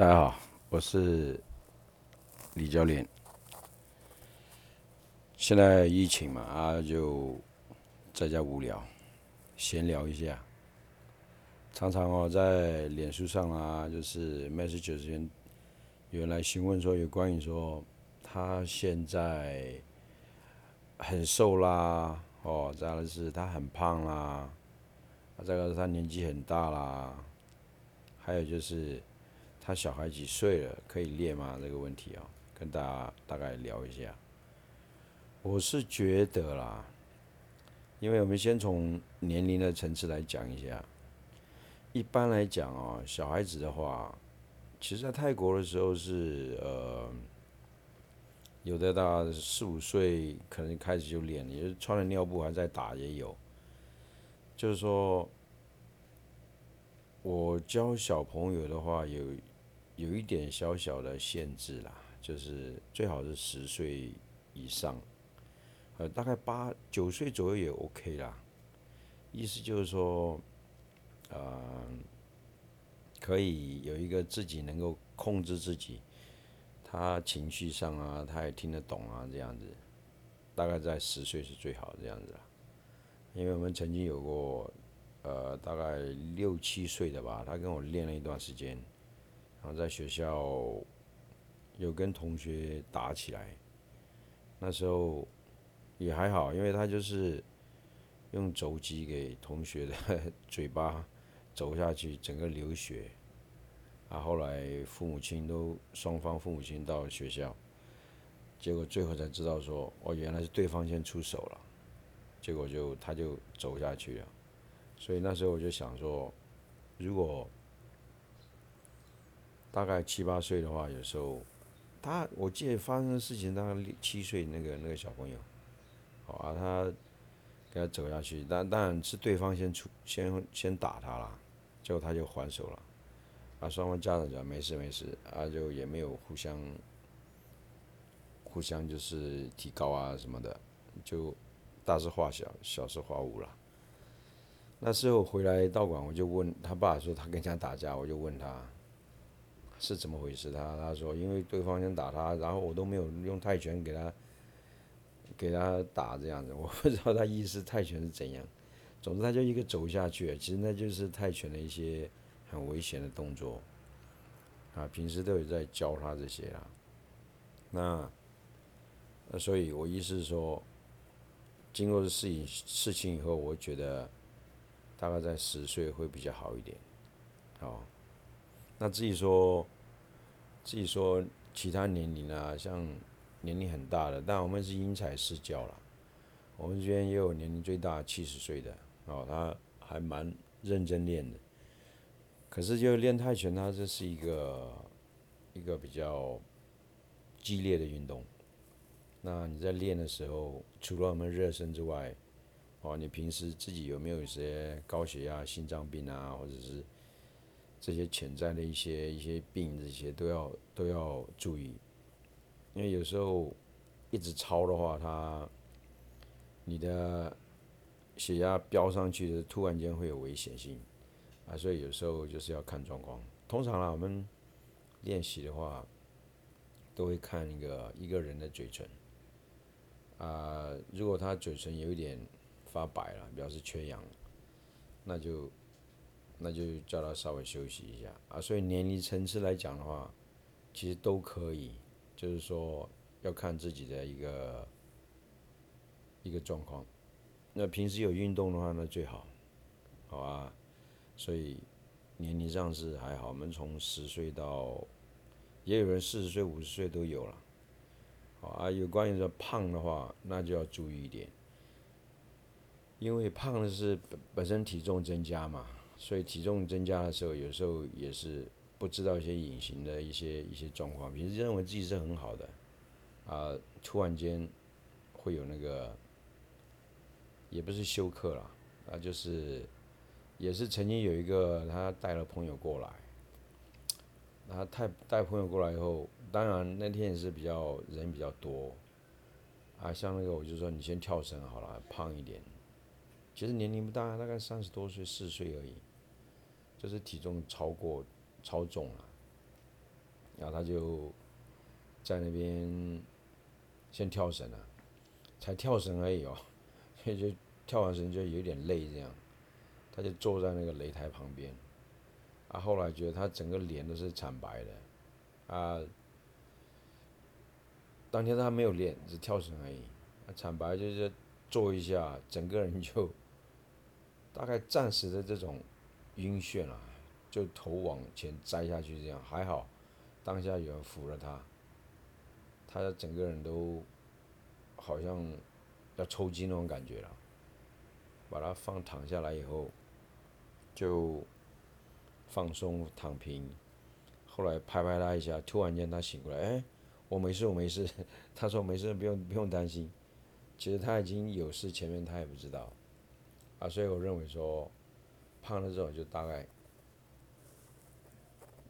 大家好，我是李教练。现在疫情嘛，啊，就在家无聊，闲聊一下。常常哦，在脸书上啊，就是 message 之间，有人来询问说，有关于说他现在很瘦啦，哦，再来是他很胖啦，再个是他年纪很大啦，还有就是他小孩几岁了，可以练吗？这个问题啊，跟大家大概聊一下。我是觉得啦，因为我们先从年龄的层次来讲一下。一般来讲啊，小孩子的话，其实在泰国的时候是呃，有的到四五岁可能开始就练，也是穿了尿布还在打也有。就是说，我教小朋友的话，有有一点小小的限制啦，就是最好是十岁以上，呃，大概八九岁左右也 OK 啦。意思就是说。呃，可以有一个自己能够控制自己，他情绪上啊，他也听得懂啊，这样子，大概在十岁是最好这样子因为我们曾经有过，呃，大概六七岁的吧，他跟我练了一段时间，然后在学校有跟同学打起来，那时候也还好，因为他就是用肘击给同学的 嘴巴。走下去，整个流血，啊，后来父母亲都双方父母亲到学校，结果最后才知道说，哦，原来是对方先出手了，结果就他就走下去了，所以那时候我就想说，如果大概七八岁的话，有时候他我记得发生的事情，大概七岁那个那个小朋友，好啊，他给他走下去，但当然是对方先出先先打他了。结果他就还手了，啊，双方家长讲没事没事，啊，就也没有互相互相就是提高啊什么的，就大事化小，小事化无了。那时候回来道馆，我就问他爸说他跟人家打架，我就问他是怎么回事，他他说因为对方先打他，然后我都没有用泰拳给他给他打这样子，我不知道他意思泰拳是怎样。总之，他就一个走下去，其实那就是泰拳的一些很危险的动作，啊，平时都有在教他这些啊。那，那所以我意思是说，经过这事情事情以后，我觉得大概在十岁会比较好一点，哦。那自己说，自己说其他年龄啊，像年龄很大的，但我们是因材施教了。我们这边也有年龄最大七十岁的。哦，他还蛮认真练的，可是就练泰拳，它这是一个一个比较激烈的运动。那你在练的时候，除了我们热身之外，哦，你平时自己有没有一些高血压、心脏病啊，或者是这些潜在的一些一些病，这些都要都要注意，因为有时候一直超的话，它你的。血压飙上去的，突然间会有危险性啊，所以有时候就是要看状况。通常啦，我们练习的话，都会看一个一个人的嘴唇啊，如果他嘴唇有一点发白了，表示缺氧，那就那就叫他稍微休息一下啊。所以年龄层次来讲的话，其实都可以，就是说要看自己的一个一个状况。那平时有运动的话，那最好，好吧？所以年龄上是还好，我们从十岁到，也有人四十岁、五十岁都有了，好啊。有关于说胖的话，那就要注意一点，因为胖的是本本身体重增加嘛，所以体重增加的时候，有时候也是不知道一些隐形的一些一些状况，平时认为自己是很好的，啊，突然间会有那个。也不是休克了，啊，就是，也是曾经有一个他带了朋友过来，他带带朋友过来以后，当然那天也是比较人比较多，啊，像那个我就说你先跳绳好了，胖一点，其实年龄不大，大概三十多岁四岁而已，就是体重超过超重了，然后他就在那边先跳绳了，才跳绳而已哦，所 以就跳完绳就有点累这样，他就坐在那个擂台旁边，啊，后来觉得他整个脸都是惨白的，啊，当天他没有练，只跳绳而已，啊，惨白就是坐一下，整个人就大概暂时的这种晕眩了。就头往前栽下去，这样还好，当下有人扶了他，他整个人都好像要抽筋那种感觉了。把他放躺下来以后，就放松躺平。后来拍拍他一下，突然间他醒过来，哎，我没事，我没事。他说没事，不用不用担心。其实他已经有事，前面他也不知道。啊，所以我认为说，胖了之后就大概。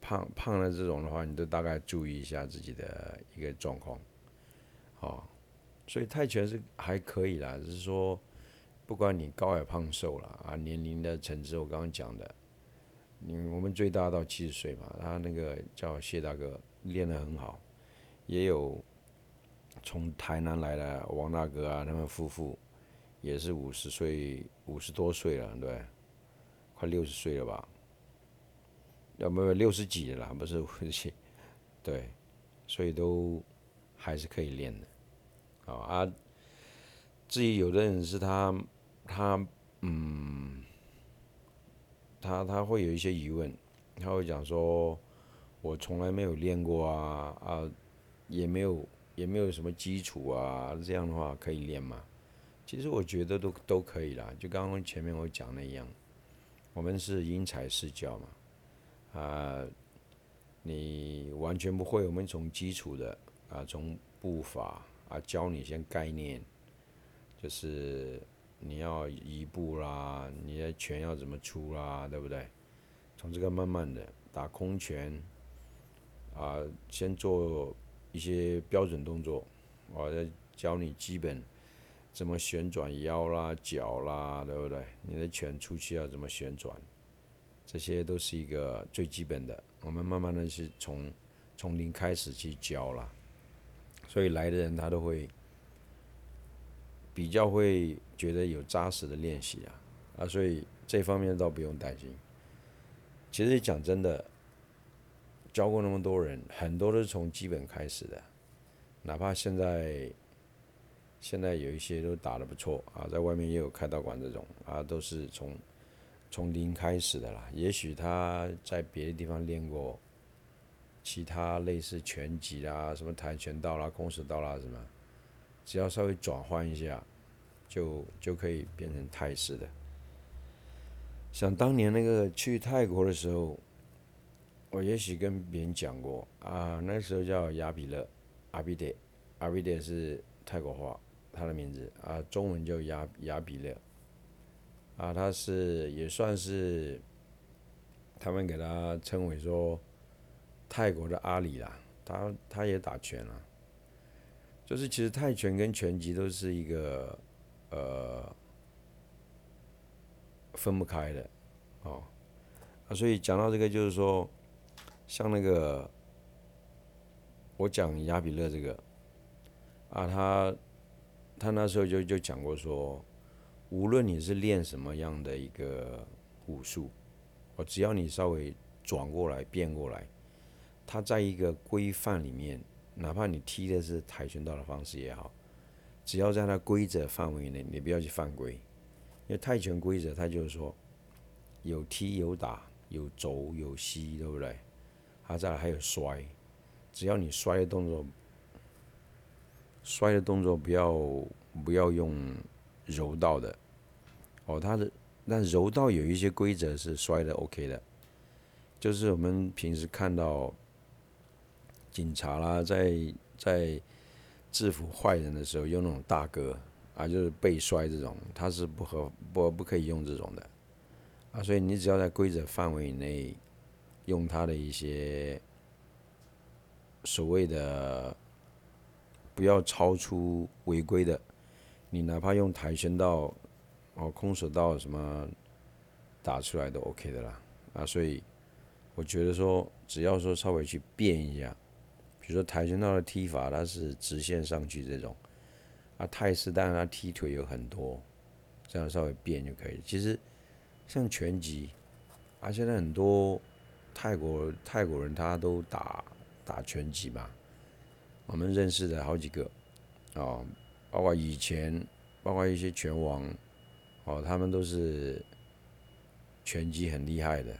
胖胖了这种的话，你都大概注意一下自己的一个状况，哦，所以泰拳是还可以啦，只是说不管你高矮胖瘦了啊，年龄的层次，我刚刚讲的，你我们最大到七十岁嘛，他那个叫谢大哥练得很好，也有从台南来的王大哥啊，他们夫妇也是五十岁五十多岁了，对，快六十岁了吧。要没有六十几了，不是，对，所以都还是可以练的，好啊。至于有的人是他，他嗯，他他会有一些疑问，他会讲说，我从来没有练过啊啊，也没有也没有什么基础啊，这样的话可以练吗？其实我觉得都都可以啦，就刚刚前面我讲的一样，我们是因材施教嘛。啊，你完全不会，我们从基础的啊，从步伐啊教你先概念，就是你要移步啦，你的拳要怎么出啦，对不对？从这个慢慢的打空拳，啊，先做一些标准动作，我再教你基本怎么旋转腰啦、脚啦，对不对？你的拳出去要怎么旋转？这些都是一个最基本的，我们慢慢的是从从零开始去教了，所以来的人他都会比较会觉得有扎实的练习啊，啊，所以这方面倒不用担心。其实讲真的，教过那么多人，很多都是从基本开始的，哪怕现在现在有一些都打得不错啊，在外面也有开道馆这种啊，都是从。从零开始的啦，也许他在别的地方练过其他类似拳击啦、什么跆拳道啦、空手道啦什么，只要稍微转换一下，就就可以变成泰式的。想当年那个去泰国的时候，我也许跟别人讲过啊，那时候叫亚比勒，阿比德，阿比德是泰国话，他的名字啊，中文叫亚亚比勒。啊，他是也算是，他们给他称为说泰国的阿里啦，他他也打拳啊，就是其实泰拳跟拳击都是一个呃分不开的哦，啊，所以讲到这个就是说，像那个我讲亚比勒这个啊，他他那时候就就讲过说。无论你是练什么样的一个武术，哦，只要你稍微转过来、变过来，他在一个规范里面，哪怕你踢的是跆拳道的方式也好，只要在它规则范围内，你不要去犯规。因为泰拳规则，他就是说有踢有打有肘有膝，对不对？它再来还有摔，只要你摔的动作，摔的动作不要不要用。柔道的，哦，他的那柔道有一些规则是摔的 OK 的，就是我们平时看到警察啦，在在制服坏人的时候用那种大哥啊，就是背摔这种，他是不合不不可以用这种的啊，所以你只要在规则范围内用他的一些所谓的不要超出违规的。你哪怕用跆拳道、哦空手道什么打出来都 OK 的啦，啊，所以我觉得说只要说稍微去变一下，比如说跆拳道的踢法，它是直线上去这种，啊泰式当然它踢腿有很多，这样稍微变就可以。其实像拳击，啊现在很多泰国泰国人他都打打拳击嘛，我们认识的好几个，哦，包括以前，包括一些拳王，哦他们都是。拳击很厉害的，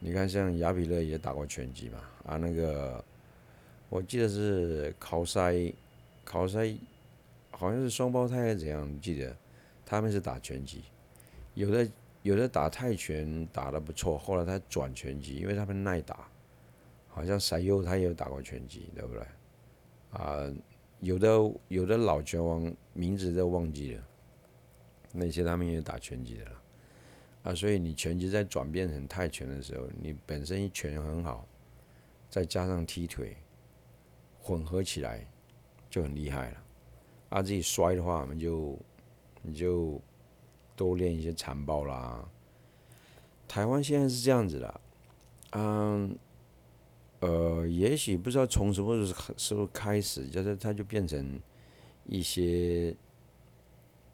你看像亚比勒也打过拳击嘛？啊，那个我记得是考塞，考塞好像是双胞胎还是怎样？记得他们是打拳击，有的有的打泰拳打的不错，后来他转拳击，因为他们耐打。好像塞优他也有打过拳击，对不对？啊，有的有的老拳王名字都忘记了，那些他们也打拳击的了。啊，所以你拳击在转变成泰拳的时候，你本身一拳很好，再加上踢腿，混合起来就很厉害了。啊，自己摔的话，我们就你就多练一些残暴啦。台湾现在是这样子的，嗯，呃，也许不知道从什么时候开始，就是它就变成一些。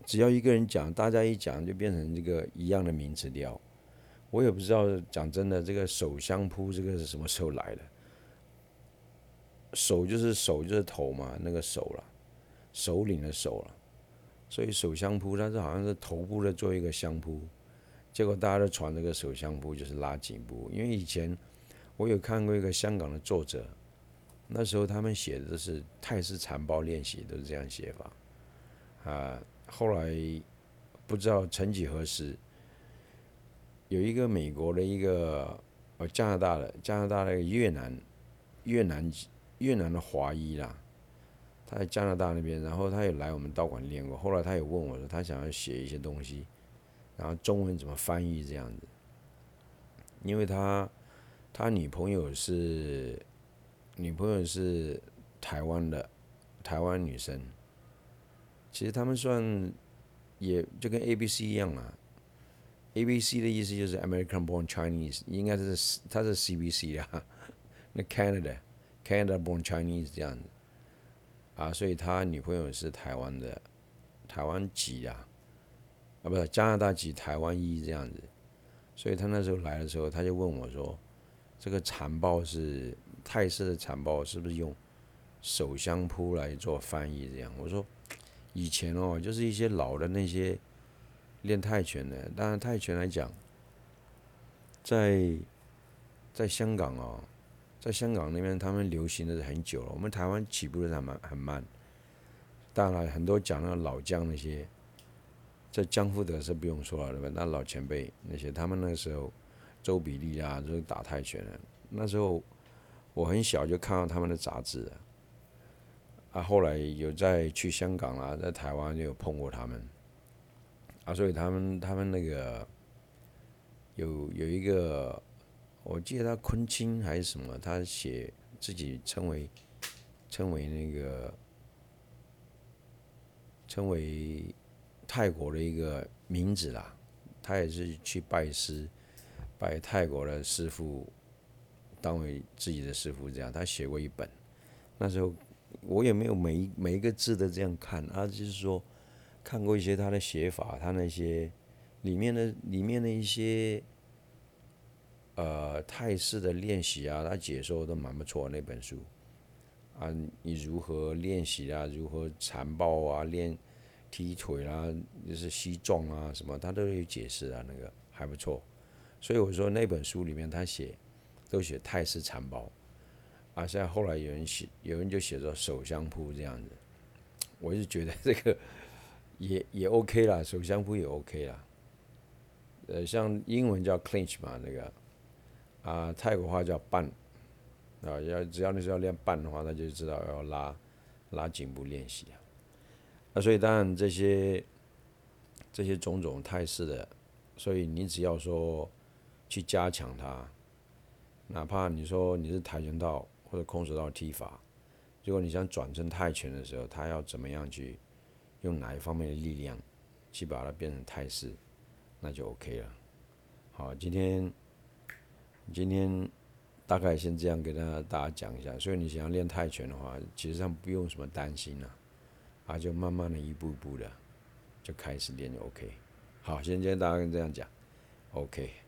只要一个人讲，大家一讲就变成这个一样的名词调。我也不知道，讲真的，这个手相扑这个是什么时候来的？手就是手就是头嘛，那个手了，首领的手了。所以手相扑，它是好像是头部的做一个相扑，结果大家都传这个手相扑就是拉颈部。因为以前我有看过一个香港的作者，那时候他们写的是泰式残暴练习，都是这样写法啊。后来不知道曾几何时，有一个美国的一个呃加拿大的加拿大的越南越南越南的华裔啦，他在加拿大那边，然后他也来我们道馆练过。后来他也问我说，他想要写一些东西，然后中文怎么翻译这样子？因为他他女朋友是女朋友是台湾的台湾女生。其实他们算，也就跟 A B C 一样啊。A B C 的意思就是 American Born Chinese，应该是他是 C B C 啊。那 Canada Canada Born Chinese 这样子啊，所以他女朋友是台湾的，台湾籍啊，啊不是加拿大籍台湾裔这样子。所以他那时候来的时候，他就问我说：“这个残暴是泰式的残暴，是不是用手相扑来做翻译这样？”我说。以前哦，就是一些老的那些练泰拳的，当然泰拳来讲，在在香港哦，在香港那边他们流行的是很久了。我们台湾起步的还蛮很慢。当然很多讲那个老将那些，在江富德是不用说了对吧？那老前辈那些，他们那个时候周比利啊，就是打泰拳的。那时候我很小就看到他们的杂志了。啊，后来有在去香港啦，在台湾就有碰过他们，啊，所以他们他们那个有有一个，我记得他昆清还是什么，他写自己称为称为那个称为泰国的一个名字啦，他也是去拜师，拜泰国的师傅当为自己的师傅，这样他写过一本，那时候。我也没有每一每一个字都这样看啊，就是说看过一些他的写法，他那些里面的里面的一些呃泰式的练习啊，他解说都蛮不错那本书啊，你如何练习啊，如何残暴啊，练踢腿啦，就是膝撞啊什么，他都有解释啊，那个还不错。所以我说那本书里面他写都写泰式残暴。啊，现在后来有人写，有人就写着手相扑这样子，我就觉得这个也也 OK 啦，手相扑也 OK 啦。呃，像英文叫 clinch 嘛，那个啊，泰国话叫半啊，要只要你是要练半的话，那就知道要拉拉颈部练习啊。啊，所以当然这些这些种种态势的，所以你只要说去加强它，哪怕你说你是跆拳道。或者空手道踢法，如果你想转成泰拳的时候，他要怎么样去用哪一方面的力量去把它变成泰式，那就 OK 了。好，今天今天大概先这样给大家大家讲一下。所以你想要练泰拳的话，其实上不用什么担心了，啊，就慢慢的一步一步的就开始练就 OK。好，先跟大家这样讲，OK。